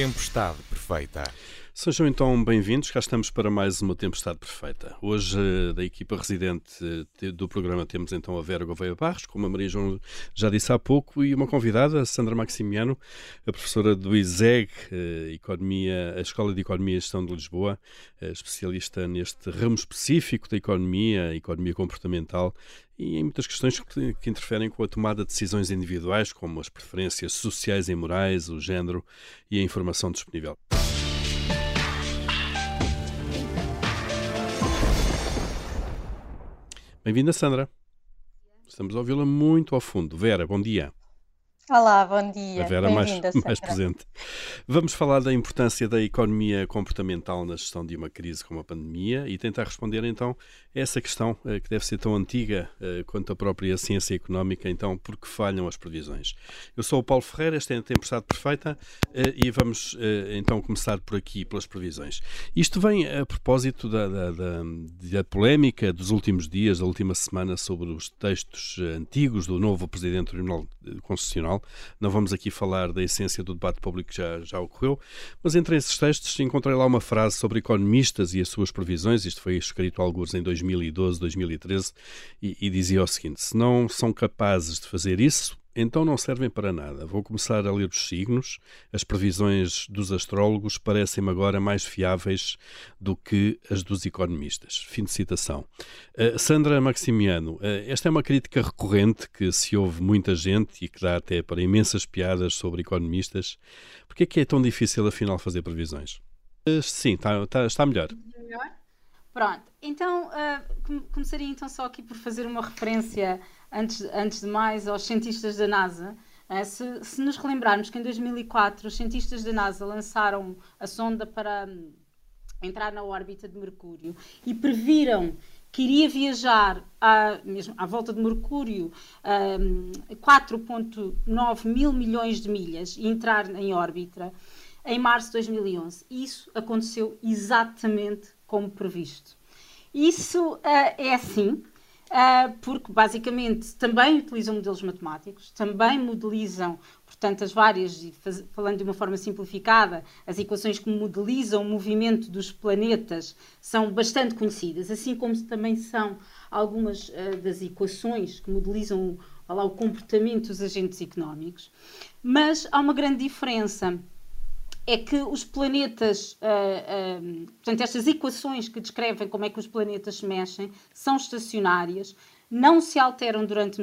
Tempestade Perfeita. Sejam então bem-vindos, cá estamos para mais uma Tempestade Perfeita. Hoje, eh, da equipa residente eh, do programa, temos então a Vera Gouveia Barros, como a Maria João já disse há pouco, e uma convidada, a Sandra Maximiano, a professora do ISEG, eh, Economia, a Escola de Economia e Gestão de Lisboa, especialista neste ramo específico da economia, economia comportamental e em muitas questões que, que, interferem com a tomada de decisões individuais, como as preferências sociais e morais, o género e a informação disponível. Bem-vinda, Sandra. Estamos a ouvi-la muito ao fundo. Vera, bom dia. Olá, bom dia. A Vera mais, mais presente. Vamos falar da importância da economia comportamental na gestão de uma crise como a pandemia e tentar responder então essa questão eh, que deve ser tão antiga eh, quanto a própria ciência económica, então, por que falham as previsões. Eu sou o Paulo Ferreira, esta é a Tempestade Perfeita eh, e vamos então começar por aqui, pelas previsões. Isto vem a propósito da, da, da, da polémica dos últimos dias, da última semana, sobre os textos antigos do novo Presidente do Tribunal Constitucional não vamos aqui falar da essência do debate público que já, já ocorreu, mas entre esses textos encontrei lá uma frase sobre economistas e as suas previsões. Isto foi escrito alguns em 2012, 2013, e, e dizia o seguinte: se não são capazes de fazer isso, então não servem para nada. Vou começar a ler os signos. As previsões dos astrólogos parecem-me agora mais fiáveis do que as dos economistas. Fim de citação. Uh, Sandra Maximiano, uh, esta é uma crítica recorrente que se ouve muita gente e que dá até para imensas piadas sobre economistas. Por é que é tão difícil, afinal, fazer previsões? Uh, sim, tá, tá, está melhor. Melhor? Pronto, então começaria então só aqui por fazer uma referência antes, antes de mais, aos cientistas da NASA. É? Se, se, nos relembrarmos que em 2004 os cientistas da NASA lançaram a sonda para hum, entrar na órbita de Mercúrio e previram que iria viajar à, mesmo à volta de Mercúrio um, 4,9 mil milhões de milhas e entrar em órbita em março de 2011. Isso aconteceu exatamente como previsto. Isso uh, é assim, Uh, porque basicamente também utilizam modelos matemáticos, também modelizam, portanto, as várias, falando de uma forma simplificada, as equações que modelizam o movimento dos planetas são bastante conhecidas, assim como também são algumas uh, das equações que modelizam lá, o comportamento dos agentes económicos. Mas há uma grande diferença é que os planetas, uh, portanto, estas equações que descrevem como é que os planetas se mexem, são estacionárias, não se alteram durante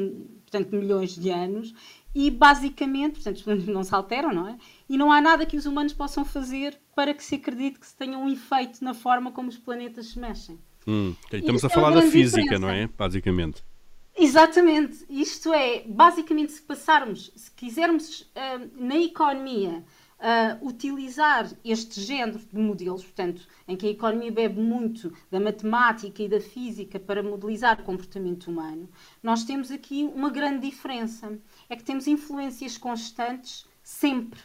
portanto, milhões de anos e, basicamente, portanto, os planetas não se alteram, não é? E não há nada que os humanos possam fazer para que se acredite que se tenha um efeito na forma como os planetas se mexem. Hum, estamos a é falar da física, diferença. não é? Basicamente. Exatamente. Isto é, basicamente, se passarmos, se quisermos, uh, na economia, uh, utilizar este género de modelos, portanto, em que a economia bebe muito da matemática e da física para modelizar o comportamento humano, nós temos aqui uma grande diferença. É que temos influências constantes sempre.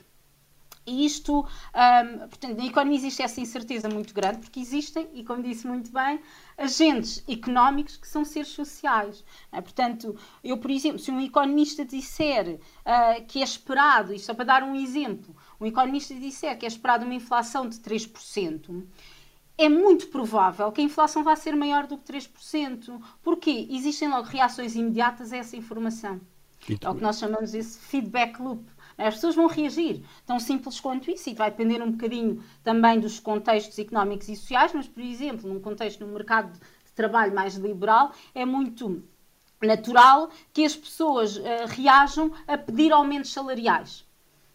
E isto, um, portanto, na economia existe essa incerteza muito grande, porque existem, e como disse muito bem, agentes económicos que são seres sociais. É? Portanto, eu, por exemplo, se um economista disser uh, que é esperado, e só para dar um exemplo, um economista disser que é esperado uma inflação de 3%, é muito provável que a inflação vá ser maior do que 3%. Porquê? Existem logo reações imediatas a essa informação. É o que nós chamamos esse feedback loop. As pessoas vão reagir. Tão simples quanto isso, e vai depender um bocadinho também dos contextos económicos e sociais, mas, por exemplo, num contexto, num mercado de trabalho mais liberal, é muito natural que as pessoas uh, reajam a pedir aumentos salariais.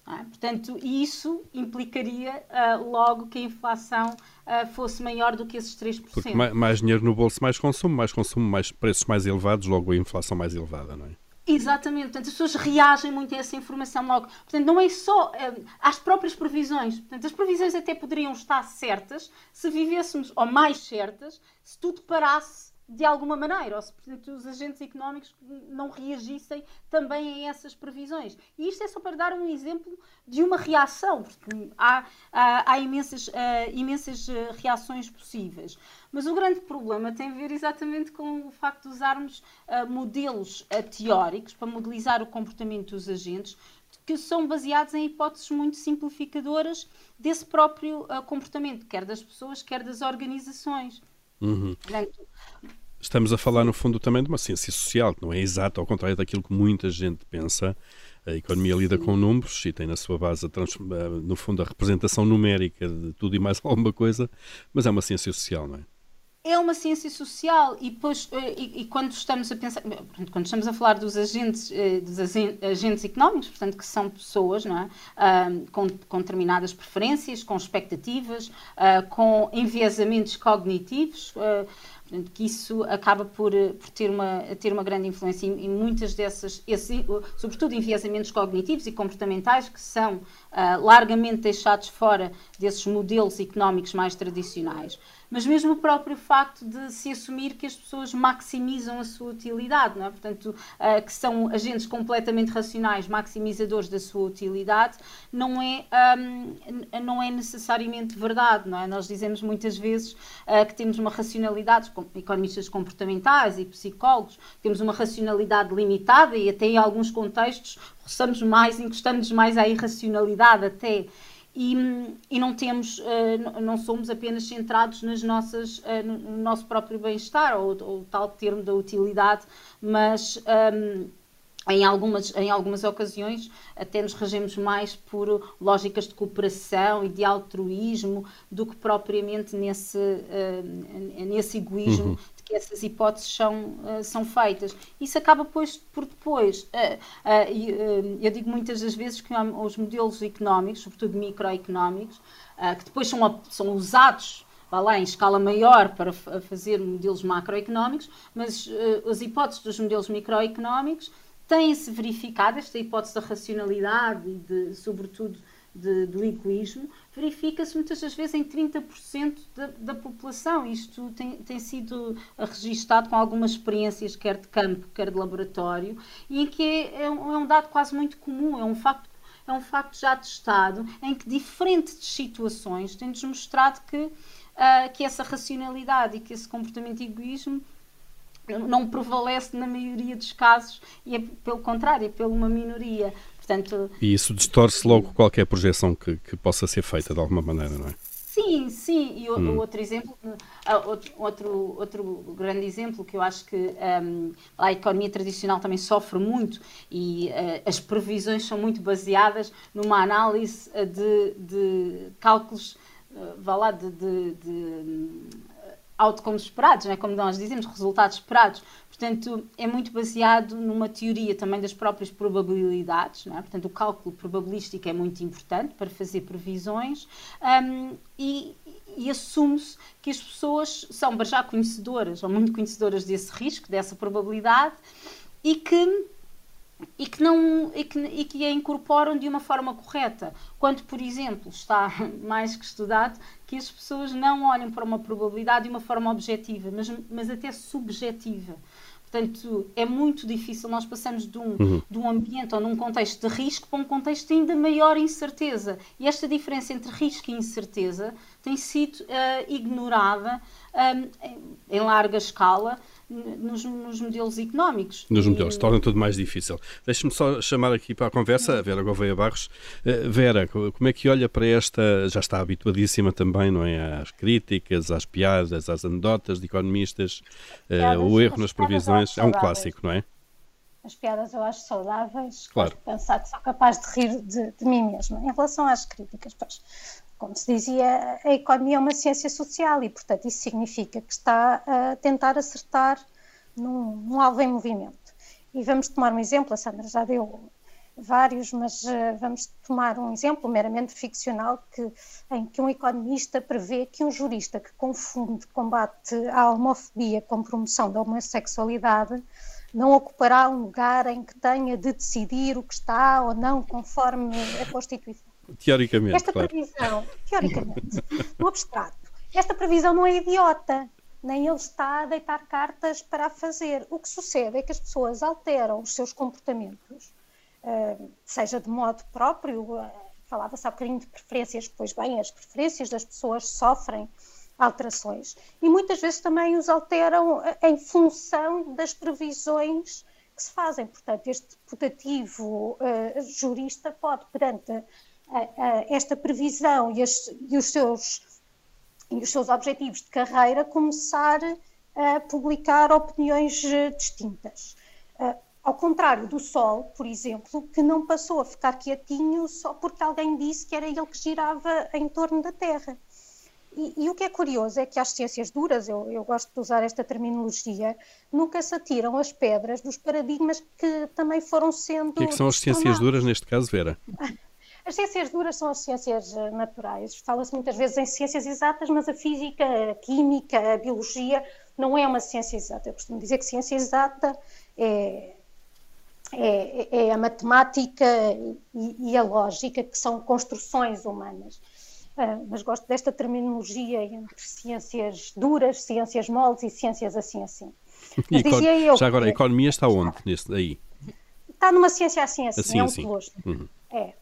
É? Portanto, isso implicaria uh, logo que a inflação uh, fosse maior do que esses 3%. Porque mais, mais, dinheiro no bolso, mais consumo, mais consumo, mais preços mais elevados, logo a inflação mais elevada, não é? Exatamente, portanto, as pessoas reagem muito a essa informação logo. Portanto, não é só uh, às próprias previsões. Portanto, as previsões até poderiam estar certas se vivêssemos, ou mais certas, se tudo parasse de alguma maneira, ou se portanto, os agentes económicos não reagissem também a essas previsões. E isto é só para dar um exemplo de uma reação, porque há, há, há imensas, uh, imensas uh, reações possíveis. Mas o grande problema tem a ver exatamente com o facto de usarmos uh, modelos teóricos para modelizar o comportamento dos agentes que são baseados em hipóteses muito simplificadoras desse próprio uh, comportamento, quer das pessoas, quer das organizações. Uhum. Estamos a falar, no fundo, também de uma ciência social, que não é exata, ao contrário daquilo que muita gente pensa. A economia lida com números e tem na sua base, no fundo, a representação numérica de tudo e mais alguma coisa, mas é uma ciência social, não é? É uma ciência social e, depois, eh, e, e, quando estamos a pensar, quando estamos a falar dos agentes, eh, dos agentes económicos, portanto, que são pessoas não é? com, com determinadas preferências, com expectativas, uh, com enviesamentos cognitivos, uh, Portanto, que isso acaba por, eh, por ter, uma, ter uma grande influência em, muitas dessas, esse, sobretudo enviesamentos cognitivos e comportamentais que são uh, largamente deixados fora desses modelos económicos mais tradicionais mas mesmo o próprio facto de se assumir que as pessoas maximizam a sua utilidade, é? portanto, uh, que são agentes completamente racionais, maximizadores da sua utilidade, não é, um, não é necessariamente verdade. Não é? Nós dizemos muitas vezes uh, que temos uma racionalidade, economistas comportamentais e psicólogos, temos uma racionalidade limitada e até em alguns contextos roçamos mais, encostamos mais à irracionalidade até e, e não temos, uh, não somos apenas centrados nas nossas, uh, no nosso próprio bem-estar ou, ou tal termo da utilidade, mas um, em algumas, em algumas ocasiões até nos regemos mais por lógicas de cooperação e de altruísmo do que propriamente nesse, uh, nesse egoísmo uhum que essas hipóteses são, uh, são feitas. Isso acaba depois, por depois. Uh, uh, eu digo muitas das vezes que os modelos económicos, sobretudo microeconómicos, que depois são, são usados vá lá, em escala maior para fazer modelos macroeconómicos, mas as hipóteses dos modelos microeconómicos têm-se verificado, esta hipótese da racionalidade e, de, sobretudo, de, do egoísmo, verifica-se muitas das vezes em 30% da, da população. Isto tem, tem sido registado com algumas experiências, quer de campo, quer de laboratório, e em que é, é, um, é um dado quase muito comum, é um facto é um facto já testado em que diferentes situações têm-nos mostrado que, uh, que essa racionalidade e que esse comportamento de egoísmo não prevalece na maioria dos casos e é pelo contrário, é pela uma minoria. Portanto, e isso distorce logo qualquer projeção que, que possa ser feita de alguma maneira, não é? Sim, sim. E o, hum. outro exemplo, ah, outro, outro, outro grande exemplo que eu acho que um, a economia tradicional também sofre muito e uh, as previsões são muito baseadas numa análise de, de cálculos, uh, vá lá, de, de, de outcomes esperados, não é? como nós dizemos, resultados esperados. Portanto, é muito baseado numa teoria também das próprias probabilidades, não é? portanto, o cálculo probabilístico é muito importante para fazer previsões um, e, e assume-se que as pessoas são já conhecedoras ou muito conhecedoras desse risco, dessa probabilidade e que e que, não, e que, e que a incorporam de uma forma correta. Quando, por exemplo, está mais que estudado que as pessoas não olham para uma probabilidade de uma forma objetiva, mas, mas até subjetiva. Portanto, é muito difícil. Nós passamos de um, uhum. de um ambiente ou num contexto de risco para um contexto de ainda maior incerteza. E esta diferença entre risco e incerteza tem sido uh, ignorada um, ehm, em, em larga escala nos, nos modelos económicos. Nos modelos, e... torna tudo mais difícil. Deixe-me só chamar aqui para a conversa a Vera Gouveia Barros. Uh, Vera, como é que olha para esta, já está habituadíssima também, não é? Às críticas, às piadas, às anedotas de economistas, uh, o erro nas previsões, é um clássico, não é? As piadas eu acho saudáveis, claro. pensar que sou capaz de rir de, de mim mesma. Em relação às críticas, pois, como se dizia, a economia é uma ciência social e, portanto, isso significa que está a tentar acertar num, num alvo em movimento. E vamos tomar um exemplo, a Sandra já deu vários, mas uh, vamos tomar um exemplo meramente ficcional que, em que um economista prevê que um jurista que confunde combate à homofobia com promoção da homossexualidade não ocupará um lugar em que tenha de decidir o que está ou não conforme a Constituição. Teoricamente, Esta claro. previsão, teoricamente, no abstrato, esta previsão não é idiota, nem ele está a deitar cartas para a fazer. O que sucede é que as pessoas alteram os seus comportamentos, eh, seja de modo próprio, eh, falava-se há bocadinho de preferências, pois bem, as preferências das pessoas sofrem alterações e muitas vezes também os alteram eh, em função das previsões que se fazem. Portanto, este putativo uh, jurista pode, perante esta previsão e, as, e, os seus, e os seus objetivos de carreira, começar a publicar opiniões distintas. Ao contrário do Sol, por exemplo, que não passou a ficar quietinho só porque alguém disse que era ele que girava em torno da Terra. E, e, o que é curioso é que as ciências duras, eu, eu, gosto de usar esta terminologia, nunca se atiram as pedras dos paradigmas que também foram sendo. O que, é que são as ciências duras neste caso, Vera? As ciências duras são as ciências eh, naturais. Fala-se muitas vezes em ciências exatas, mas a física, a química, a biologia não é uma ciência exata. Eu costumo dizer que ciência exata é, é, é a matemática e, e, a lógica, que são construções humanas. Uh, mas gosto desta terminologia entre ciências duras, ciências moles e ciências assim assim. Mas dizia eu, já agora, a economia está onde? Nesse, aí? Está numa ciência assim assim, assim é um assim. Uhum. É.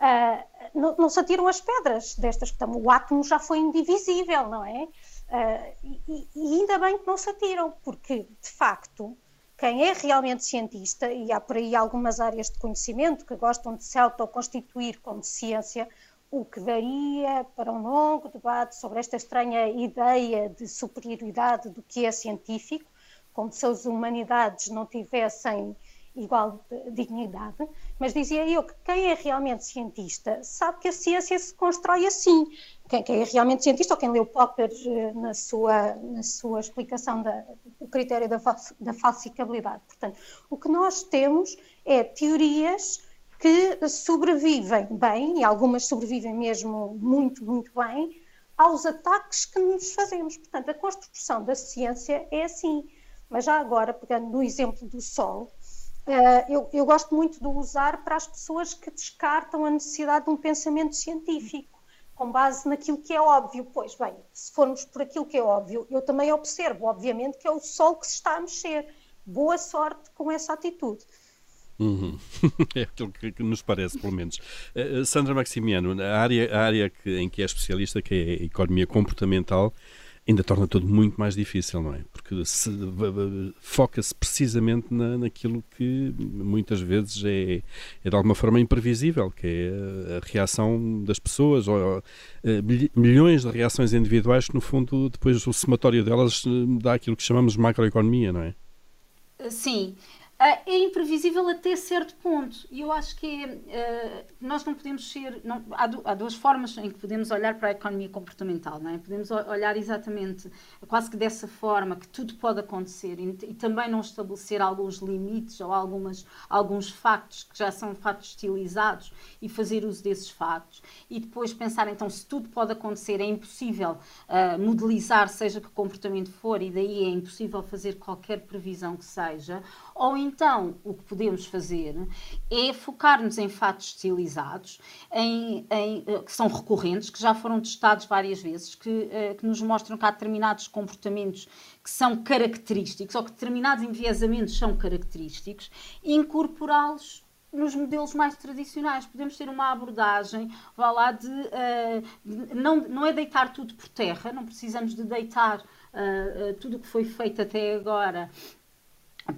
Uh, não, não, se atiram as pedras destas que estão. O átomo já foi indivisível, não é? Uh, e, e ainda bem que não se atiram, porque, de facto, quem é realmente cientista, e há por aí algumas áreas de conhecimento que gostam de se autoconstituir como ciência, o que daria para um longo debate sobre esta estranha ideia de superioridade do que é científico, como se as humanidades não tivessem igual dignidade, mas dizia eu que quem é realmente cientista sabe que a ciência se constrói assim. Quem, quem é realmente cientista, ou quem leu Popper eh, na sua, na sua explicação do critério da, da falsificabilidade. Portanto, o que nós temos é teorias que sobrevivem bem, e algumas sobrevivem mesmo muito, muito bem, aos ataques que nos fazemos. Portanto, a construção da ciência é assim. Mas já agora, pegando no exemplo do Sol, eu, eu, gosto muito de usar para as pessoas que descartam a necessidade de um pensamento científico, com base naquilo que é óbvio. Pois bem, se formos por aquilo que é óbvio, eu também observo, obviamente, que é o Sol que se está a mexer. Boa sorte com essa atitude. Uhum. é aquilo que, que, nos parece, pelo menos. Uh, Sandra Maximiano, a área, a área que, em que é especialista, que é a economia comportamental, ainda torna tudo muito mais difícil, não é? Porque foca-se precisamente na, naquilo que muitas vezes é, é, de alguma forma imprevisível, que é a reação das pessoas, ou, eh, milhões de reações individuais que, no fundo, depois o somatório delas eh, dá aquilo que chamamos de macroeconomia, não é? Sim, é imprevisível até certo ponto. E eu acho que é, nós não podemos ser. Não, há, du, há, duas formas em que podemos olhar para a economia comportamental. Não é? Podemos olhar exatamente, quase que dessa forma, que tudo pode acontecer e, e, também não estabelecer alguns limites ou algumas, alguns factos que já são factos estilizados e fazer uso desses factos. E depois pensar, então, se tudo pode acontecer, é impossível uh, modelizar, seja que comportamento for, e daí é impossível fazer qualquer previsão que seja. Ou então, o que podemos fazer é focar-nos em fatos estilizados, em, em, eh, que são recorrentes, que já foram testados várias vezes, que, eh, que nos mostram que há determinados comportamentos que são característicos, ou que determinados enviesamentos são característicos, e incorporá-los nos modelos mais tradicionais. Podemos ter uma abordagem, vá lá, de, uh, não, não é deitar tudo por terra, não precisamos de deitar uh, uh, tudo o que foi feito até agora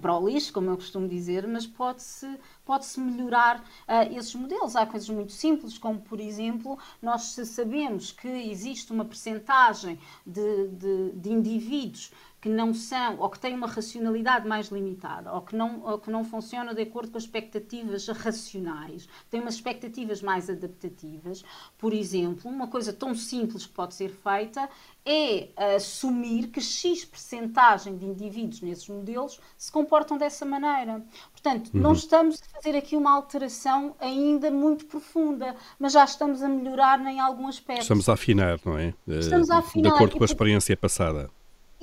para o lixo, como eu costumo dizer, mas pode-se pode -se melhorar uh, esses modelos. Há coisas muito simples, como por exemplo, nós sabemos que existe uma percentagem de, de, de indivíduos que não são ou que têm uma racionalidade mais limitada ou que não, ou que não funcionam de acordo com as expectativas racionais, têm umas expectativas mais adaptativas. Por exemplo, uma coisa tão simples que pode ser feita é assumir que X percentagem de indivíduos nesses modelos se comportam dessa maneira. Portanto, uhum. não estamos a fazer aqui uma alteração ainda muito profunda, mas já estamos a melhorar em algum aspecto. Estamos a afinar, não é? Estamos a afinar. De acordo com a experiência passada.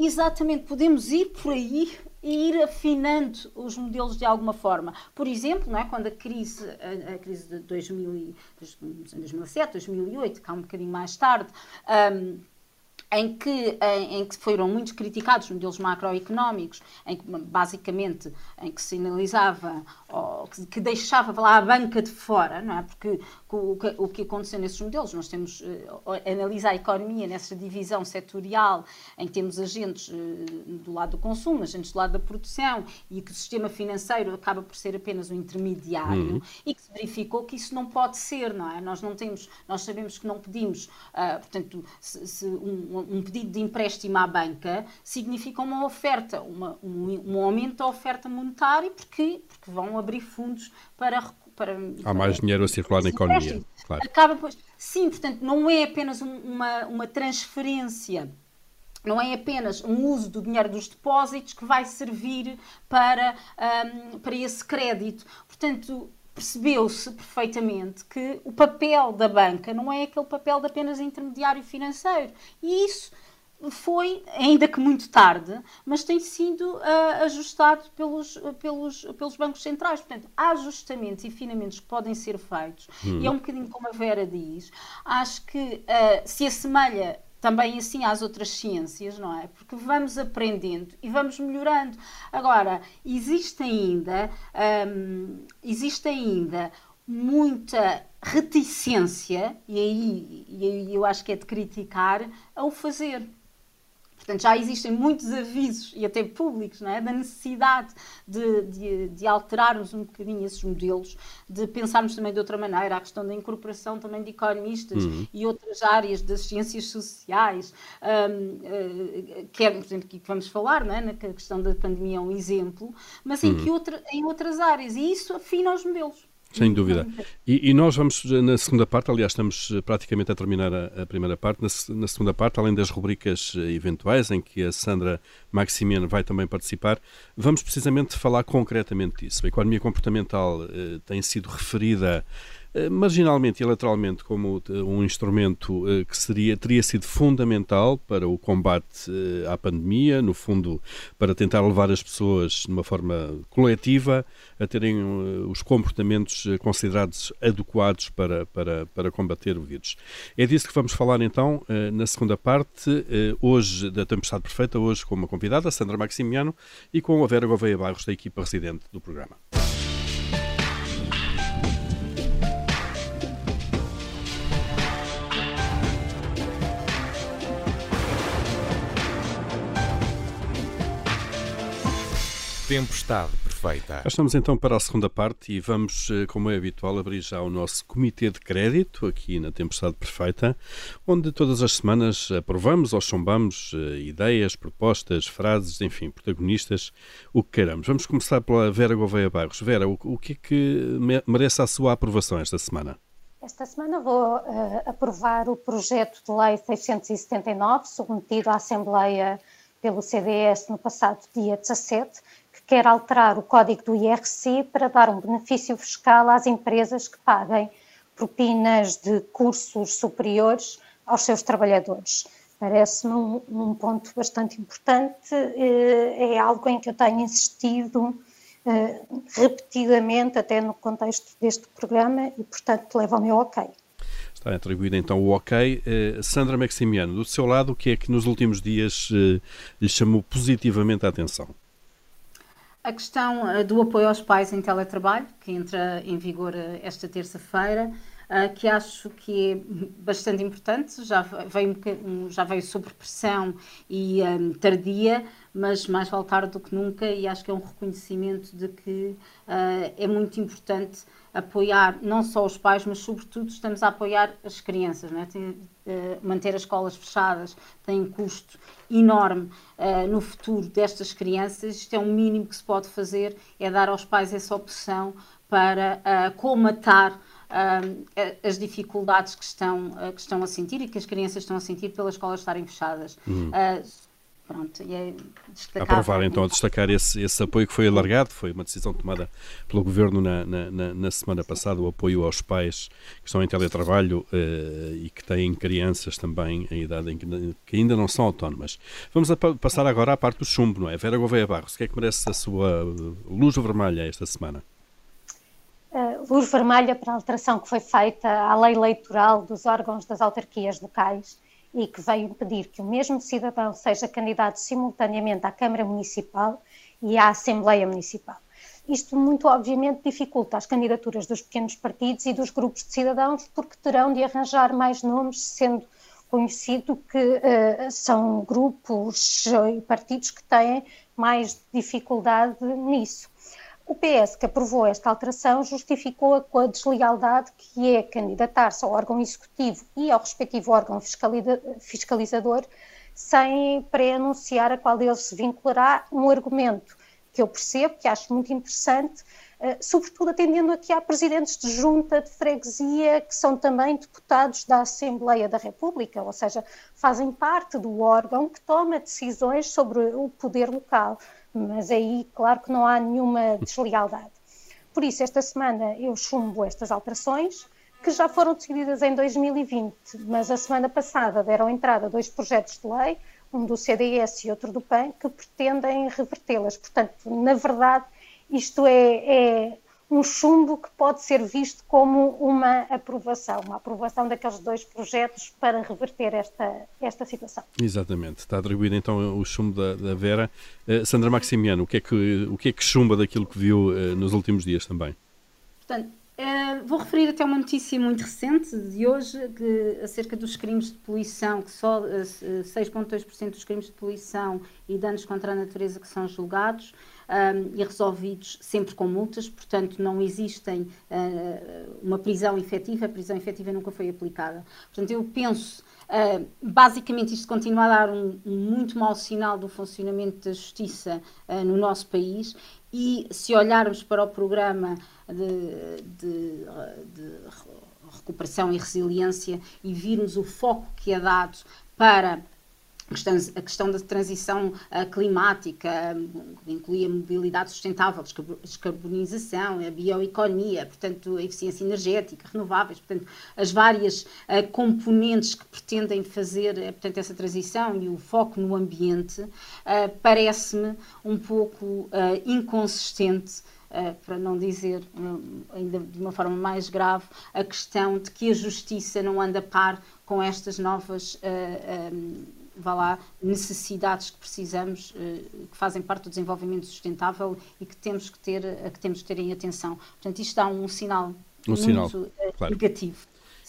Exatamente, podemos ir por aí e ir afinando os modelos de alguma forma. Por exemplo, não é, quando a crise, a, a crise de 2000 2007, 2008, que há um bocadinho mais tarde, um, em que, em, em, que foram muito criticados os modelos macroeconómicos, em que basicamente em que se sinalizava ou que, que deixava lá a banca de fora, não é? Porque o, o, que aconteceu nesses modelos, nós temos uh, analisa a economia nessa divisão setorial, em que temos agentes uh, do lado do consumo, agentes do lado da produção e que o sistema financeiro acaba por ser apenas um intermediário uhum. e que se verificou que isso não pode ser, não é? Nós não temos, nós sabemos que não pedimos, uh, portanto, se, se um, um, pedido de empréstimo à banca significa uma oferta, uma, um, um aumento da oferta monetária, porque, porque vão abrir fundos para para, Há mais dinheiro a circular na economia. Claro. Acaba, pois, sim, portanto, não é apenas um, uma, uma transferência não é apenas um uso do dinheiro dos depósitos que vai servir para, um, para esse crédito. Portanto, percebeu-se perfeitamente que o papel da banca não é aquele papel de apenas intermediário financeiro. E isso foi, ainda que muito tarde, mas tem sido uh, ajustado pelos, pelos, pelos bancos centrais. Portanto, há ajustamentos e afinamentos que podem ser feitos, hum. e é um bocadinho como a Vera diz, acho que uh, se assemelha também assim às outras ciências, não é? Porque vamos aprendendo e vamos melhorando. Agora, existe ainda, um, existe ainda muita reticência, e aí, e aí eu acho que é de criticar, ao fazer. Portanto, já existem muitos avisos, e até públicos, não é? da necessidade de, de, de, alterarmos um bocadinho esses modelos, de pensarmos também de outra maneira, a questão da incorporação também de economistas uhum. e outras áreas das ciências sociais, um, uh, que é, por exemplo, que vamos falar, não é? na questão da pandemia é um exemplo, mas em, uhum. que outra, em outras áreas, e isso afina os modelos. Sem dúvida. E, e, nós vamos na segunda parte, aliás, estamos eh, praticamente a terminar a, a primeira parte. Na, na, segunda parte, além das rubricas eh, eventuais, em que a Sandra Maximiano vai também participar, vamos precisamente falar concretamente disso. A economia comportamental eh, tem sido referida eh, marginalmente e lateralmente como eh, um instrumento eh, que seria, teria sido fundamental para o combate à pandemia, no fundo, para tentar levar as pessoas de uma forma coletiva a terem os comportamentos considerados adequados para, para, para combater o vírus. É disso que vamos falar então na segunda parte, hoje da Tempestade Perfeita, hoje com uma convidada, Sandra Maximiano, e com a Vera Gouveia Barros, da equipa residente do programa. Tempestade perfeita. Estamos então para a segunda parte e vamos, eh, como é habitual, abrir já o nosso comitê de crédito aqui na Tempestade Perfeita, onde todas as semanas aprovamos ou chumbamos eh, ideias, propostas, frases, enfim, protagonistas, o que queiramos. Vamos começar pela Vera Gouveia Barros. Vera, o, o que é que merece a sua aprovação esta semana? Esta semana vou uh, aprovar o projeto de lei 679, submetido à Assembleia pelo CDS no passado dia 17, quer alterar o código do IRC para dar um benefício fiscal às empresas que paguem propinas de cursos superiores aos seus trabalhadores. Parece-me um, um, ponto bastante importante, eh, é algo em que eu tenho insistido eh, repetidamente, até no contexto deste programa, e, portanto, leva ao meu ok. Está atribuído então o ok. Uh, Sandra Maximiano, do seu lado, o que é que nos últimos dias lhe chamou positivamente a atenção? A questão uh, do apoio aos pais em teletrabalho, que entra em vigor uh, esta terça-feira, uh, que acho que é bastante importante, já veio, já veio sob pressão e tardia, mas mais vale tarde do que nunca, e acho que é um reconhecimento de que é muito importante apoiar não só os pais, mas sobretudo estamos a apoiar as crianças. Né? Tem, uh, manter as escolas fechadas tem um custo enorme uh, no futuro destas crianças. Isto é o um mínimo que se pode fazer, é dar aos pais essa opção para uh, colmatar as dificuldades que estão, que estão a sentir e que as crianças estão a sentir pelas escolas estarem fechadas. Uhum. Pronto, e é Aprovar então a destacar esse, esse apoio que foi alargado, foi uma decisão tomada pelo Governo na, na, na semana passada, o apoio aos pais que estão em teletrabalho uh, e que têm crianças também em idade em que, que ainda não são autónomas. Vamos a, passar agora à parte do chumbo, não é? Vera Gouveia Barros, o que é que merece a sua luz vermelha esta semana? Uh, luz vermelha para a alteração que foi feita à lei eleitoral dos órgãos das autarquias locais e que veio impedir que o mesmo cidadão seja candidato simultaneamente à Câmara Municipal e à Assembleia Municipal. Isto, muito obviamente, dificulta as candidaturas dos pequenos partidos e dos grupos de cidadãos, porque terão de arranjar mais nomes, sendo conhecido que uh, são grupos e partidos que têm mais dificuldade nisso. O PS, que aprovou esta alteração, justificou-a com a deslealdade que é candidatar-se ao órgão executivo e ao respectivo órgão fiscalizador sem pré-anunciar a qual deles se vinculará. Um argumento que eu percebo, que acho muito interessante, uh, sobretudo atendendo aqui a presidentes de junta de freguesia que são também deputados da Assembleia da República, ou seja, fazem parte do órgão que toma decisões sobre o poder local mas aí, claro que não há nenhuma deslealdade. Por isso, esta semana eu chumbo estas alterações, que já foram decididas em 2020, mas a semana passada deram entrada dois projetos de lei, um do CDS e outro do PAN, que pretendem revertê-las. Portanto, na verdade, isto é, é um chumbo que pode ser visto como uma aprovação, uma aprovação daqueles dois projetos para reverter esta, esta situação. Exatamente. Está atribuído então o chumbo da, da Vera. Uh, Sandra Maximiano, o que, é que, o que é que chumba daquilo que viu uh, nos últimos dias também? Portanto, uh, vou referir até uma notícia muito recente de hoje que, acerca dos crimes de poluição, que só 6,2% dos crimes de poluição e danos contra a natureza que são julgados um, e resolvidos sempre com multas, portanto não existem uh, uma prisão efetiva, a prisão efetiva nunca foi aplicada. Portanto, eu penso, uh, basicamente isto continua a dar um, um, muito mau sinal do funcionamento da justiça uh, no nosso país. E se olharmos para o programa de, de, de recuperação e resiliência e virmos o foco que é dado para a questão da transição uh, climática, que inclui a mobilidade sustentável, descarbonização, a bioeconomia, portanto, a eficiência energética, renováveis, portanto, as várias uh, componentes que pretendem fazer uh, portanto, essa transição e o foco no ambiente, parece-me um pouco inconsistente. Uh, para não dizer ainda de uma forma mais grave, a questão de que a justiça não anda a par com estas novas uh, um, vá lá, necessidades que precisamos, eh, que fazem parte do desenvolvimento sustentável e que temos que ter, que temos que ter em atenção. Portanto, isto dá um sinal um muito sinal, eh, claro. negativo.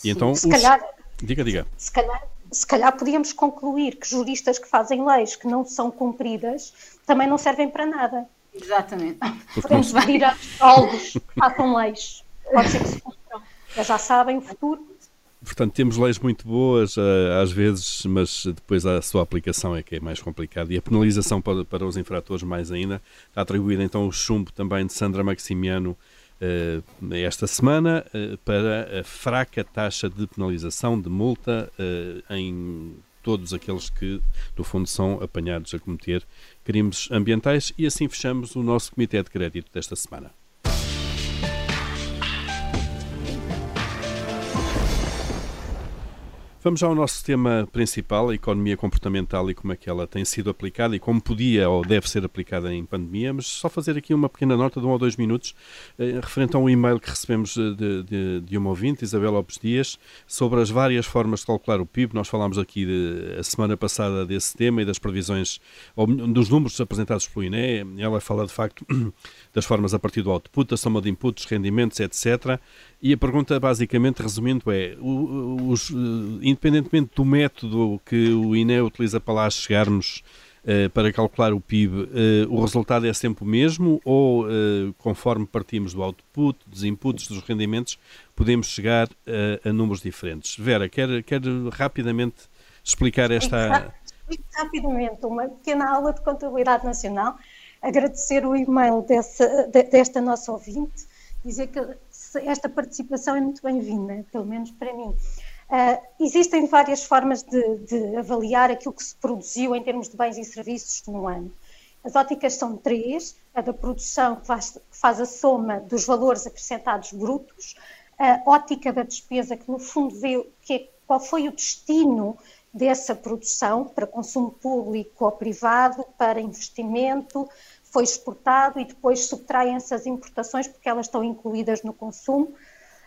E então, se os... calhar, diga, diga. Se calhar, se calhar podíamos concluir que juristas que fazem leis que não são cumpridas também não servem para nada. Exatamente. Podemos pedir a astrólogos que façam leis. Pode ser que se cumpram. Eles já sabem o futuro Portanto, temos leis muito boas eh, às vezes, mas depois a sua aplicação é que é mais complicada. E a penalização para, para os infratores, mais ainda. Está atribuída então o chumbo também de Sandra Maximiano uh, esta semana uh, para a fraca taxa de penalização, de multa, em todos aqueles que, no fundo, são apanhados a cometer crimes ambientais. E assim fechamos o nosso Comitê de Crédito desta semana. Vamos ao nosso tema principal, a economia comportamental e como é que ela tem sido aplicada e como podia ou deve ser aplicada em pandemia, mas só fazer aqui uma pequena nota de um ou dois minutos eh, referente a um e-mail que recebemos de, de, de uma ouvinte, Isabel Lopes Dias, sobre as várias formas de calcular o PIB. Nós falámos aqui de, a semana passada desse tema e das previsões, ou dos números apresentados pelo INE. Ela fala de facto das formas a partir do output, da soma de inputs, rendimentos, etc. E a pergunta, basicamente, resumindo, é: os, eh, independentemente do método que o INE utiliza para lá chegarmos uh, para calcular o PIB, uh, o resultado é sempre o mesmo ou, conforme partimos do output, dos inputs, dos rendimentos, podemos chegar a números diferentes? Vera, quer, quer rapidamente explicar esta. Rapidamente, uma pequena aula de contabilidade nacional. Agradecer o e-mail desta nossa ouvinte, dizer que esta participação é muito bem-vinda, pelo menos para mim. Uh, existem várias formas de, de, avaliar aquilo que se produziu em termos de bens e serviços no ano. As óticas são três: a da produção, que faz, faz a soma dos valores acrescentados brutos, a ótica da despesa, que no fundo vê que é, qual foi o destino dessa produção para consumo público ou privado, para investimento, foi exportado e depois subtraem-se as importações porque elas estão incluídas no consumo,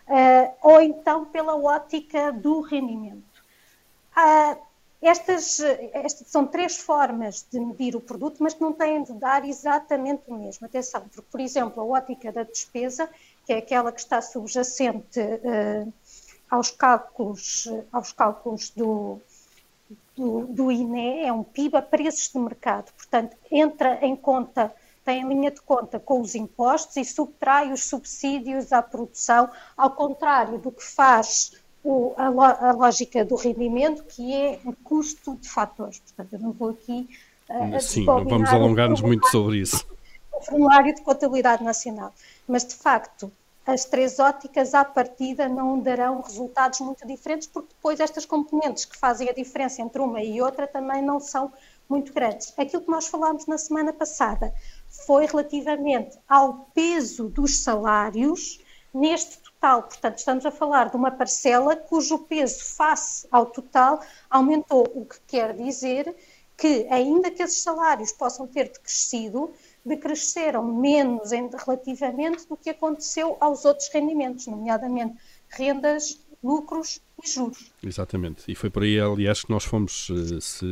uh, ou então pela ótica do rendimento. Uh, estas, estas, são três formas de medir o produto, mas que não têm de dar exatamente o mesmo. Atenção, porque, por exemplo, a ótica da despesa, que é aquela que está subjacente uh, aos cálculos, aos cálculos do, do, do, INE, é um PIB a preços de mercado. Portanto, entra em conta, tem em linha de conta com os impostos e subtrai os subsídios à produção, ao contrário do que faz o, a, a, lógica do rendimento, que é o custo de fatores. Portanto, eu não vou aqui. Uh, Sim, não vamos alongar-nos muito sobre isso. O formulário de contabilidade nacional. Mas, de facto, as três óticas à partida não darão resultados muito diferentes, porque depois estas componentes que fazem a diferença entre uma e outra também não são muito grandes. Aquilo que nós falámos na semana passada foi relativamente ao peso dos salários neste total. Portanto, estamos a falar de uma parcela cujo peso face ao total aumentou, o que quer dizer que, ainda que esses salários possam ter decrescido, decresceram menos em, relativamente do que aconteceu aos outros rendimentos, nomeadamente rendas, lucros e juros. Exatamente, e foi por aí, aliás, que nós fomos, eh, se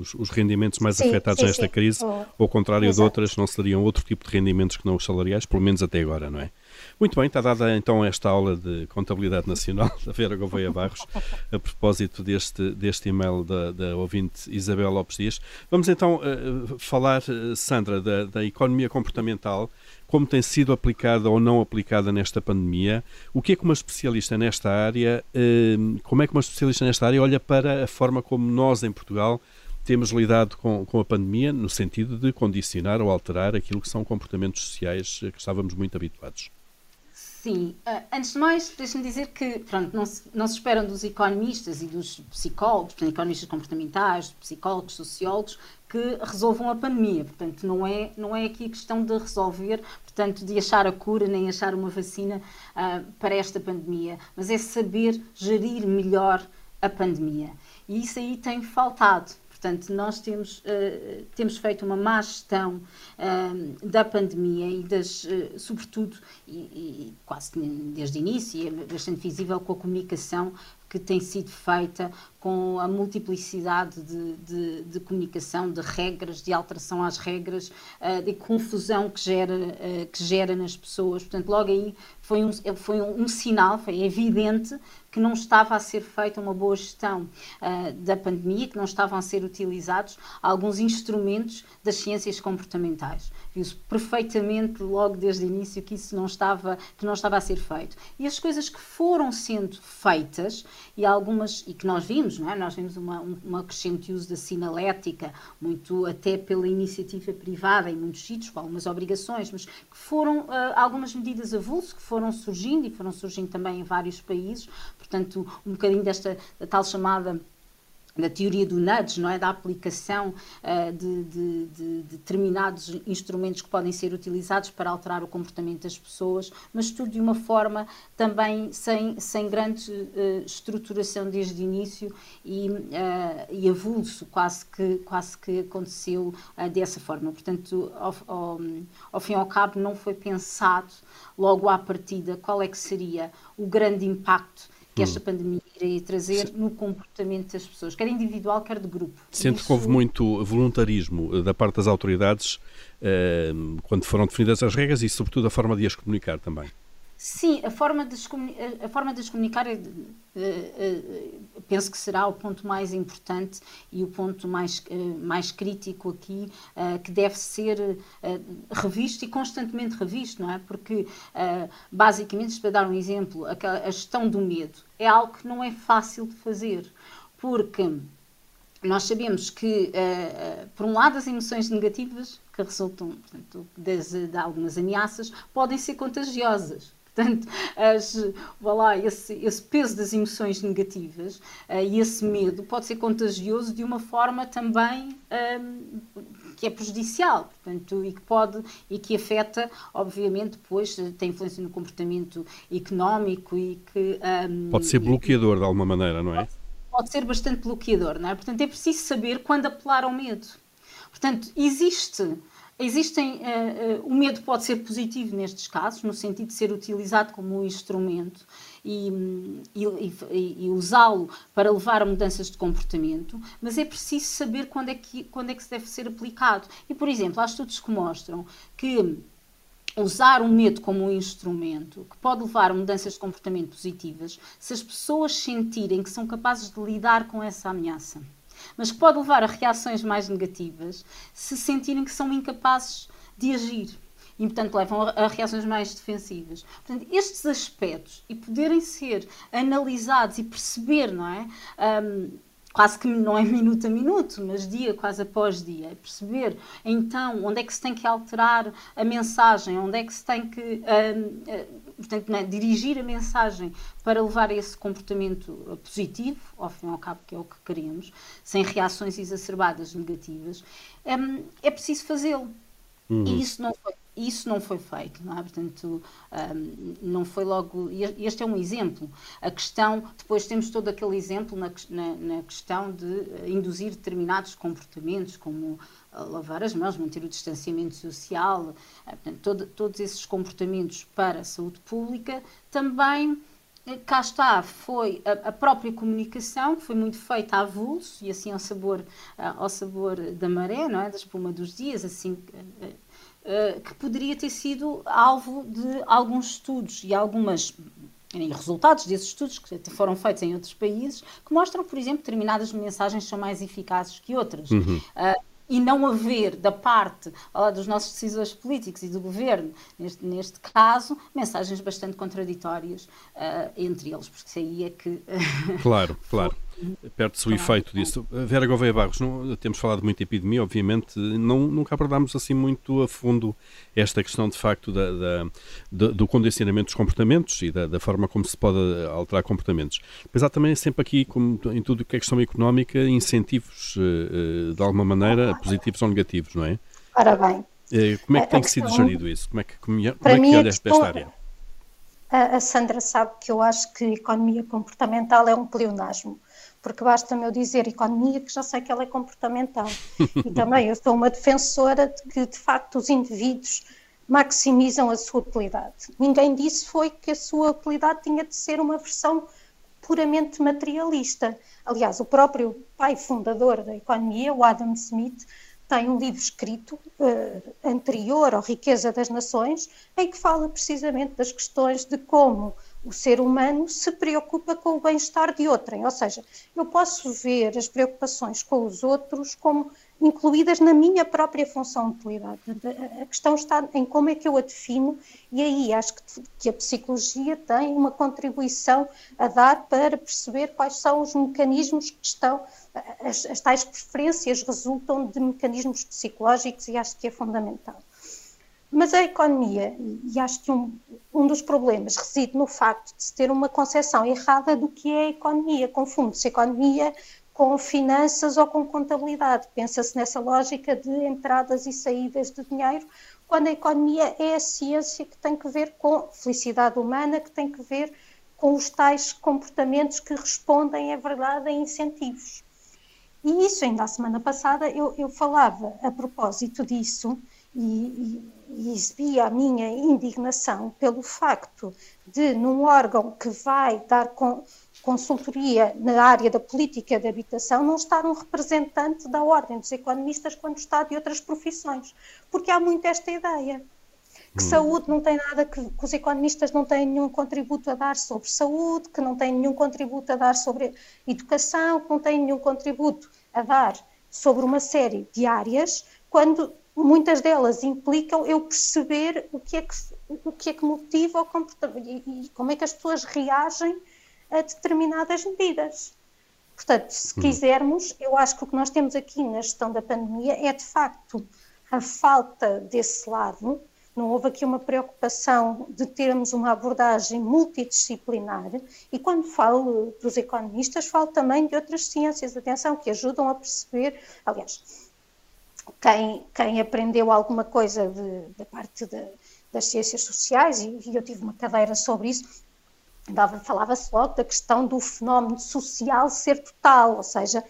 os, os rendimentos mais sim, afetados sim, nesta sim. crise, ao contrário Exato. de outras, não seriam outro tipo de rendimentos que não os salariais, pelo menos até agora, não é? Muito bem, está dada então esta aula de Contabilidade Nacional da Vera Gouveia Barros, a propósito deste, deste e-mail da, da ouvinte Isabel Lopes Dias. Vamos então uh, falar, uh, Sandra, da, da economia comportamental, como tem sido aplicada ou não aplicada nesta pandemia, o que é que uma especialista nesta área, uh, como é que uma especialista nesta área olha para a forma como nós em Portugal temos lidado com, com a pandemia no sentido de condicionar ou alterar aquilo que são comportamentos sociais que estávamos muito habituados. Sim, uh, antes de mais, deixe-me dizer que pronto, não, se, não se esperam dos economistas e dos psicólogos, portanto, economistas comportamentais, psicólogos, sociólogos, que resolvam a pandemia. Portanto, não é, não é aqui questão de resolver, portanto, de achar a cura nem achar uma vacina uh, para esta pandemia, mas é saber gerir melhor a pandemia. E isso aí tem faltado. Portanto, nós temos, uh, temos feito uma má gestão uh, da pandemia e das, uh, sobretudo, e, e, quase desde o início, é bastante visível com a comunicação que tem sido feita com a multiplicidade de, de, de, comunicação, de regras, de alteração às regras, de confusão que gera, que gera nas pessoas. Portanto, logo aí foi um, foi um, um, sinal, foi evidente que não estava a ser feita uma boa gestão uh, da pandemia, que não estavam a ser utilizados alguns instrumentos das ciências comportamentais. Viu-se perfeitamente logo desde o início que isso não estava, que não estava a ser feito. E as coisas que foram sendo feitas, e algumas, e que nós vimos, não é? nós vimos uma, uma crescente uso da sinalética, muito até pela iniciativa privada em muitos sítios, com algumas obrigações, mas que foram uh, algumas medidas avulso que foram surgindo e foram surgindo também em vários países, portanto, um bocadinho desta tal chamada da teoria do nudge, não é? da aplicação uh, de, de, de, determinados instrumentos que podem ser utilizados para alterar o comportamento das pessoas, mas tudo de uma forma também sem, sem grande uh, estruturação desde o início e, uh, e avulso, quase que, quase que aconteceu dessa forma. Portanto, ao, ao, ao fim e ao cabo, não foi pensado logo à partida qual é que seria o grande impacto que esta hum. pandemia iria trazer Sim. no comportamento das pessoas, quer individual, quer de grupo. Sente Isso... que houve muito voluntarismo eh, da parte das autoridades eh, quando foram definidas as regras e, sobretudo, a forma de as comunicar também. Sim, a forma de, a forma de comunicar é, penso que será o ponto mais importante e o ponto mais, mais crítico aqui, que deve ser revisto e constantemente revisto, não é? Porque, basicamente, para dar um exemplo, a gestão do medo é algo que não é fácil de fazer, porque nós sabemos que, por um lado, as emoções negativas que resultam portanto, de algumas ameaças podem ser contagiosas. Portanto, as, lá, esse, esse, peso das emoções negativas uh, e esse medo pode ser contagioso de uma forma também um, que é prejudicial, portanto, e que pode e que afeta, obviamente, depois tem influência no comportamento económico e que um, pode ser bloqueador de alguma maneira, não é? Pode, pode ser bastante bloqueador, não é? Portanto, é preciso saber quando apelar ao medo. Portanto, existe Existem, uh, uh, o medo pode ser positivo nestes casos, no sentido de ser utilizado como um instrumento e, e, e, usá-lo para levar a mudanças de comportamento, mas é preciso saber quando é, que, quando é que se deve ser aplicado. E, por exemplo, há estudos que mostram que usar o medo como um instrumento que pode levar a mudanças de comportamento positivas se as pessoas sentirem que são capazes de lidar com essa ameaça mas que pode levar a reações mais negativas se sentirem que são incapazes de agir. E, portanto, levam a, reações mais defensivas. Portanto, estes aspectos e poderem ser analisados e perceber, não é? Um, quase que não é minuto a minuto, mas dia quase após dia, perceber então onde é que se tem que alterar a mensagem, onde é que se tem que um, portanto, é? dirigir a mensagem para levar a esse comportamento positivo, ao fim e ao cabo, que é o que queremos, sem reações exacerbadas negativas, um, é preciso fazê-lo. Uhum. E isso não foi isso não foi feito, não é? Portanto, um, não foi logo. Este é um exemplo. A questão, depois temos todo aquele exemplo na, na, na questão de induzir determinados comportamentos, como lavar as mãos, manter o distanciamento social, eh, portanto, todo, todos esses comportamentos para a saúde pública, também eh, cá está, foi a, a, própria comunicação, que foi muito feita a vulso e assim ao sabor, uh, ao sabor da maré, não é? da espuma dos dias, assim, uh, uh, que poderia ter sido alvo de alguns estudos e algumas e resultados desses estudos que foram feitos em outros países que mostram, por exemplo, determinadas mensagens são mais eficazes que outras. Uhum e não haver da parte dos nossos decisores políticos e do governo, neste, neste caso, mensagens bastante contraditórias uh, entre eles, porque isso aí é que. claro, claro. Perde-se o efeito disso. Vera Gouveia Barros, não, temos falado muito de epidemia, obviamente, não, nunca abordámos assim muito a fundo esta questão de facto da, da, da, do condicionamento dos comportamentos e da, forma como se pode alterar comportamentos. Mas há também sempre aqui, como em tudo o que é questão económica, incentivos, eh, eh, de alguma maneira, positivos ou negativos, não é? Ora bem. Eh, como é que tem sido gerido isso? Como é que, como, é, como é que olhas para esta área? A Sandra sabe que eu acho que economia comportamental é um pleonasmo porque basta-me eu dizer economia que já sei que ela é comportamental. E também eu sou uma defensora de que, de facto, os indivíduos maximizam a sua utilidade. Ninguém disse foi que a sua utilidade tinha de ser uma versão puramente materialista. Aliás, o próprio pai fundador da economia, o Adam Smith, tem um livro escrito uh, anterior à Riqueza das Nações, em que fala precisamente das questões de como o ser humano se preocupa com o bem-estar de outrem, ou seja, eu posso ver as preocupações com os outros como incluídas na minha própria função de utilidade. A questão está em como é que eu a defino, e aí acho que, a psicologia tem uma contribuição a dar para perceber quais são os mecanismos que estão, as, as tais preferências resultam de mecanismos psicológicos e acho que é fundamental. Mas a economia, e acho que um, um dos problemas reside no facto de se ter uma concepção errada do que é a economia. Confunde-se economia com finanças ou com contabilidade. Pensa-se nessa lógica de entradas e saídas de dinheiro, quando a economia é a ciência que tem que ver com felicidade humana, que tem que ver com os tais comportamentos que respondem, é verdade, a incentivos. E isso, ainda a semana passada, eu, eu falava a propósito disso, e, e exibia a minha indignação pelo facto de, num órgão que vai dar con consultoria na área da política de habitação, não estar um representante da Ordem dos Economistas quando está de outras profissões. Porque há muito esta ideia. Que hum. saúde não tem nada, que, que, os economistas não têm nenhum contributo a dar sobre saúde, que não têm nenhum contributo a dar sobre educação, que não têm nenhum contributo a dar sobre uma série de áreas, quando muitas delas implicam eu perceber o que é que, o que, é que motiva o comportamento e, e como é que as pessoas reagem a determinadas medidas. Portanto, se hum. quisermos, eu acho que o que nós temos aqui na gestão da pandemia é de facto a falta desse lado. Não houve aqui uma preocupação de termos uma abordagem multidisciplinar, e quando falo dos economistas, falo também de outras ciências, atenção, que ajudam a perceber, aliás, quem, quem aprendeu alguma coisa da parte de, das ciências sociais, e, e, eu tive uma cadeira sobre isso, falava-se logo da questão do fenómeno social ser total, ou seja,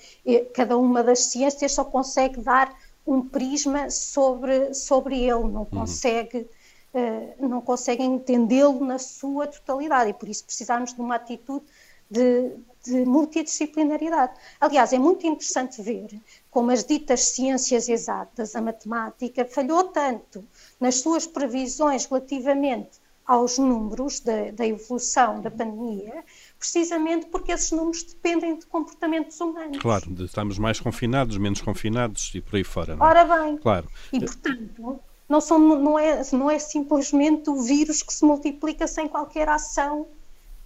cada uma das ciências só consegue dar um prisma sobre, sobre ele, não uhum. consegue, uh, não consegue entendê-lo na sua totalidade e por isso precisamos de uma atitude de, de multidisciplinaridade. Aliás, é muito interessante ver como as ditas ciências exatas, a matemática, falhou tanto nas suas previsões relativamente aos números da, da, evolução da pandemia, precisamente porque esses números dependem de comportamentos humanos. Claro, estamos mais confinados, menos confinados e por aí fora. Não é? Ora bem, claro. e portanto, não, são, não, é, não é simplesmente o vírus que se multiplica sem qualquer ação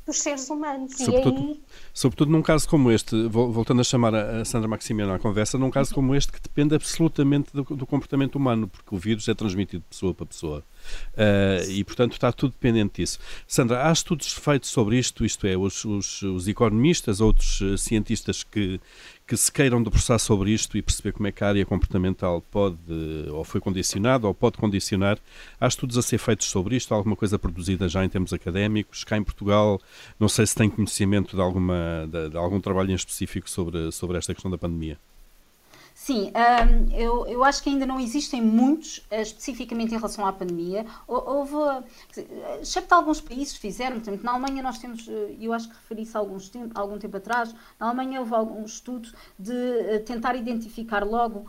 dos seres humanos. Sobretudo, aí... sobretudo num caso como este, voltando a chamar a Sandra Maximiano à conversa, num caso como este que depende absolutamente do, do comportamento humano, porque o vírus é transmitido de pessoa para pessoa. Uh, e, portanto, está tudo dependente disso. Sandra, há estudos feitos sobre isto, isto é, os, os, os economistas, outros uh, cientistas que, que se queiram debruçar sobre isto e perceber como é que a área comportamental pode, ou foi condicionada, ou pode condicionar. Há estudos a ser feitos sobre isto, alguma coisa produzida já em termos académicos. Cá em Portugal, não sei se tem conhecimento de, alguma, de, de algum trabalho em específico sobre, sobre esta questão da pandemia. Sim, um, eu, eu acho que ainda não existem muitos, uh, especificamente em relação à pandemia. Houve, excepto alguns países fizeram, portanto, na Alemanha nós temos, eh, eu acho que referi isso há alguns tempo, algum tempo atrás, na Alemanha houve algum estudo de tentar identificar logo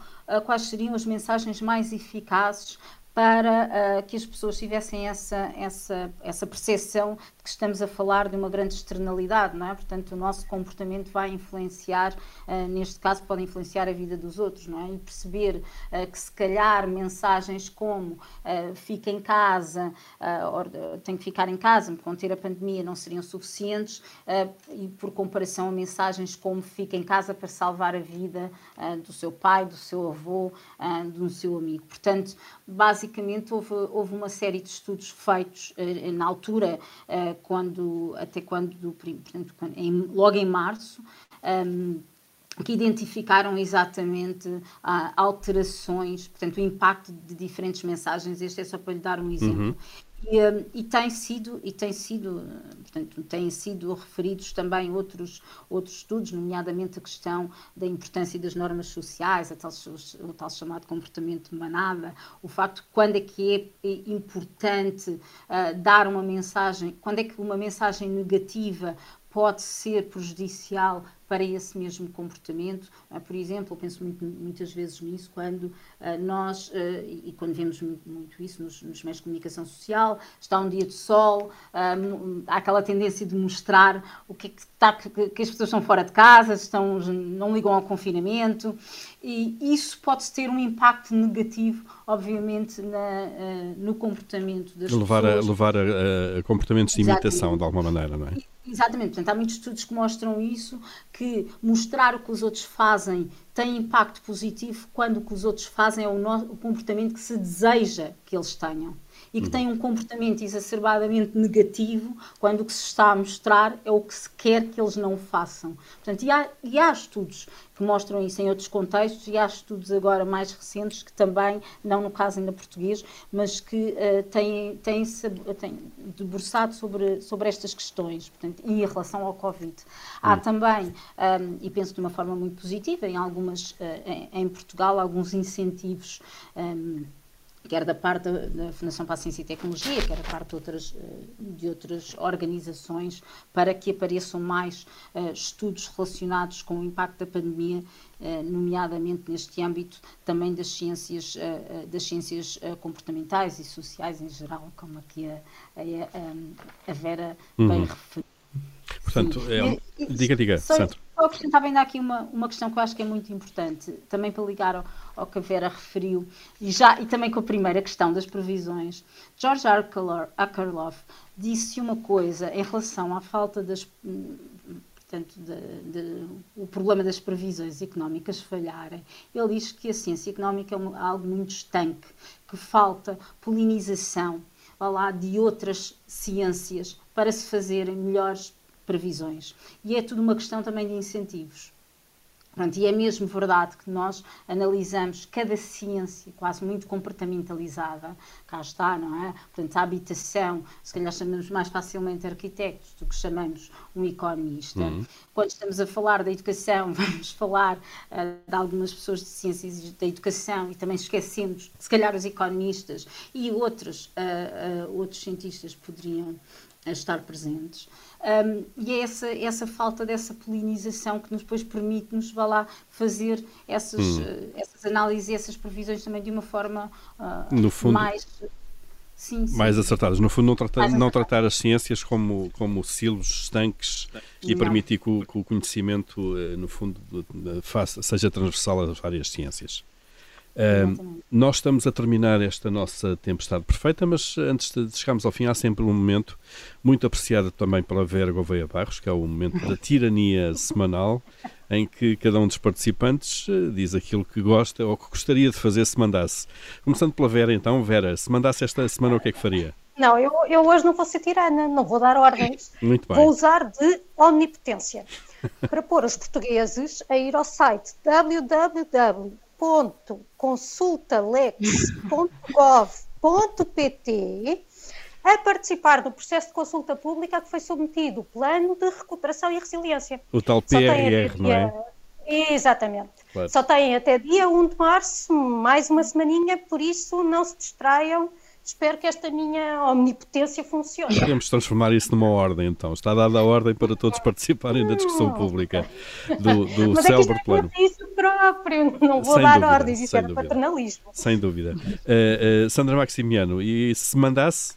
quais seriam as mensagens mais eficazes para uh, que as pessoas tivessem essa, essa, essa percepção de que estamos a falar de uma grande externalidade, não é? Portanto, o nosso comportamento vai influenciar, uh, neste caso, pode influenciar a vida dos outros, não é? E perceber uh, que, se calhar, mensagens como fica em casa, tem que ficar em casa, me conter a pandemia, não seriam suficientes, e por comparação a mensagens como fica em casa para salvar a vida do seu pai, do seu avô, do seu amigo. Portanto, basicamente, basicamente houve, houve uma série de estudos feitos uh, na altura, uh, quando, até quando, portanto, em, logo em março, um, ehm, que identificaram exatamente uh, alterações, portanto, o impacto de diferentes mensagens. Este é só para lhe dar um exemplo. Uhum. E, tem sido e tem sido portanto têm sido referidos também outros outros estudos nomeadamente a questão da importância das normas sociais a tal, o tal chamado comportamento manada o facto de quando é que é importante uh, dar uma mensagem quando é que uma mensagem negativa pode ser prejudicial para esse mesmo comportamento. Ah, por exemplo, eu penso muito, muitas vezes nisso quando uh, nós, uh, e quando vemos muito, muito isso nos, nos, meios de comunicação social, está um dia de sol, uh, há aquela tendência de mostrar o que é que está, que, que, as pessoas estão fora de casa, estão, não ligam ao confinamento, e isso pode ter um impacto negativo, obviamente, na, no comportamento das levar pessoas. A, levar a, a comportamentos de imitação, de alguma maneira, não é? Exatamente, portanto, há muitos estudos que mostram isso, que mostrar o que os outros fazem tem impacto positivo quando o que os outros fazem é o, no, o comportamento que se deseja que eles tenham e que uhum. tem um comportamento exacerbadamente negativo quando o que se está a mostrar é o que se quer que eles não façam. Portanto, e há, e há estudos que mostram isso em outros contextos e há estudos agora mais recentes que também, não no caso ainda português, mas que uh, têm, têm, têm debruçado sobre, sobre estas questões portanto, e em relação ao Covid. Há hum. também, um, e penso de uma forma muito positiva, em algumas, uh, em, em, Portugal, alguns incentivos. Um, quer da parte da, Fundação para a Ciência e Tecnologia, quer da parte de outras, eh, de outras organizações, para que apareçam mais uh, estudos relacionados com o impacto da pandemia, uh, nomeadamente neste âmbito também das ciências, uh, das ciências comportamentais e sociais em geral, como aqui a, a, a Vera uhum. bem referiu. Portanto, é, diga, diga, só, Sandro. Só acrescentava ainda aqui uma, uma questão que eu acho que é muito importante, também para ligar ao, ao que a Vera referiu, e, já, e também com a primeira questão das previsões. George Akerlof disse uma coisa em relação à falta das. Portanto, de, de, o problema das previsões económicas falharem. Ele diz que a ciência económica é algo muito estanque, que falta polinização lá, de outras ciências para se fazerem melhores previsões. E é tudo uma questão também de incentivos. Pronto, e é mesmo verdade que nós analisamos cada ciência quase muito comportamentalizada, cá está, não é? Portanto, a habitação, se calhar chamamos mais facilmente arquitetos do que chamamos um economista. Uhum. Quando estamos a falar da educação, vamos falar uh, de algumas pessoas de ciências da educação e também esquecemos, se calhar, os economistas e outros, uh, uh, outros cientistas poderiam estar presentes. Um, e é essa, essa falta dessa polinização que nos depois permite-nos, vá lá, fazer essas, hum. uh, essas análises e essas previsões também de uma forma uh, no fundo, mais... Sim, sim. mais acertadas. No fundo, não tratar, não tratar as ciências como, como silos estanques e não. permitir que o, que o conhecimento, uh, no fundo, faça, seja transversal às várias ciências. Uh, nós estamos a terminar esta nossa tempestade perfeita, mas antes de chegarmos ao fim, há sempre um momento muito apreciado também pela Vera Gouveia Barros, que é o momento da tirania semanal, em que cada um dos participantes eh, diz aquilo que gosta ou que gostaria de fazer se mandasse. Começando pela Vera, então, Vera, se mandasse esta semana, o que é que faria? Não, eu, eu hoje não vou ser tirana, não vou dar ordens. Muito bem. Vou usar de omnipotência para pôr os portugueses a ir ao site www www.consultalex.gov.pt a participar do processo de consulta pública que foi submetido o Plano de Recuperação e Resiliência. O tal PRR, não é? Exatamente. Claro. Só têm até dia 1 de março, mais uma semaninha, por isso não se distraiam espero que esta minha omnipotência funcione. Podemos transformar isso numa ordem, então. Está dada a ordem para todos participarem da discussão pública do, do Mas célebre é plano. isso próprio, não vou Sem dar dúvida. ordens, isso era paternalismo. Sem dúvida. Uh, uh, Sandra Maximiano, e se mandasse?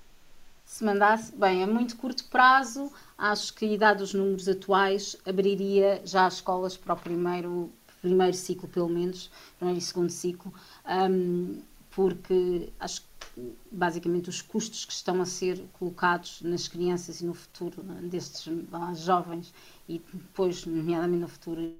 Se mandasse, bem, a muito curto prazo, acho que, dados os números atuais, abriria já as escolas para o primeiro, primeiro ciclo, pelo menos, primeiro e segundo ciclo, um, porque acho que basicamente os custos que estão a ser colocados nas crianças e no futuro destes jovens e depois, nomeadamente no futuro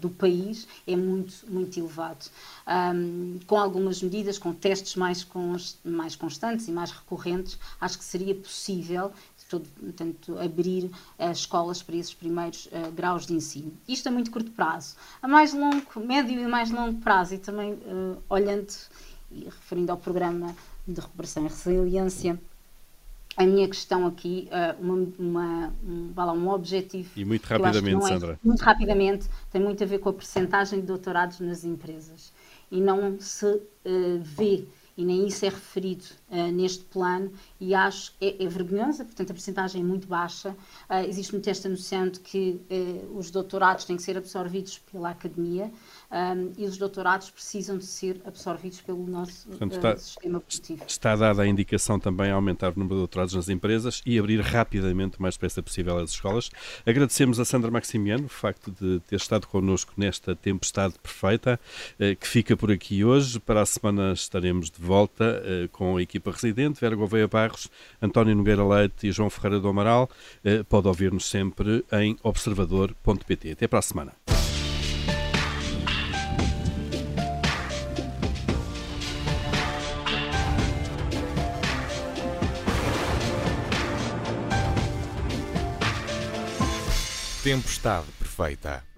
do país, é muito, muito elevado. Um, com algumas medidas, com testes mais, const, mais constantes e mais recorrentes, acho que seria possível todo, portanto, abrir as escolas para esses primeiros uh, graus de ensino. Isto a muito curto prazo. A mais longo, médio e mais longo prazo, e também uh, olhando referindo ao programa de recuperação e resiliência, a minha questão aqui, uh, uma, uma, um, um objetivo. E muito rapidamente, é, Sandra. Muito rapidamente, tem muito a ver com a percentagem de doutorados nas empresas. E não se uh, vê e nem isso é referido uh, neste plano e acho é, é vergonhosa, portanto a percentagem é muito baixa. Uh, existe muito esta noção de que uh, os doutorados têm que ser absorvidos pela academia um, e os doutorados precisam de ser absorvidos pelo nosso portanto, está, sistema produtivo. Está dada a indicação também a aumentar o número de doutorados nas empresas e abrir rapidamente o mais depressa possível as escolas. Agradecemos a Sandra Maximiano o facto de ter estado connosco nesta tempestade perfeita, que fica por aqui hoje. Para a semana estaremos de volta com a equipa residente, Vera Gouveia Barros, António Nogueira Leite e João Ferreira do Amaral. Uh, pode ouvir-nos sempre em observador.pt. Até para a semana. Tempestade perfeita.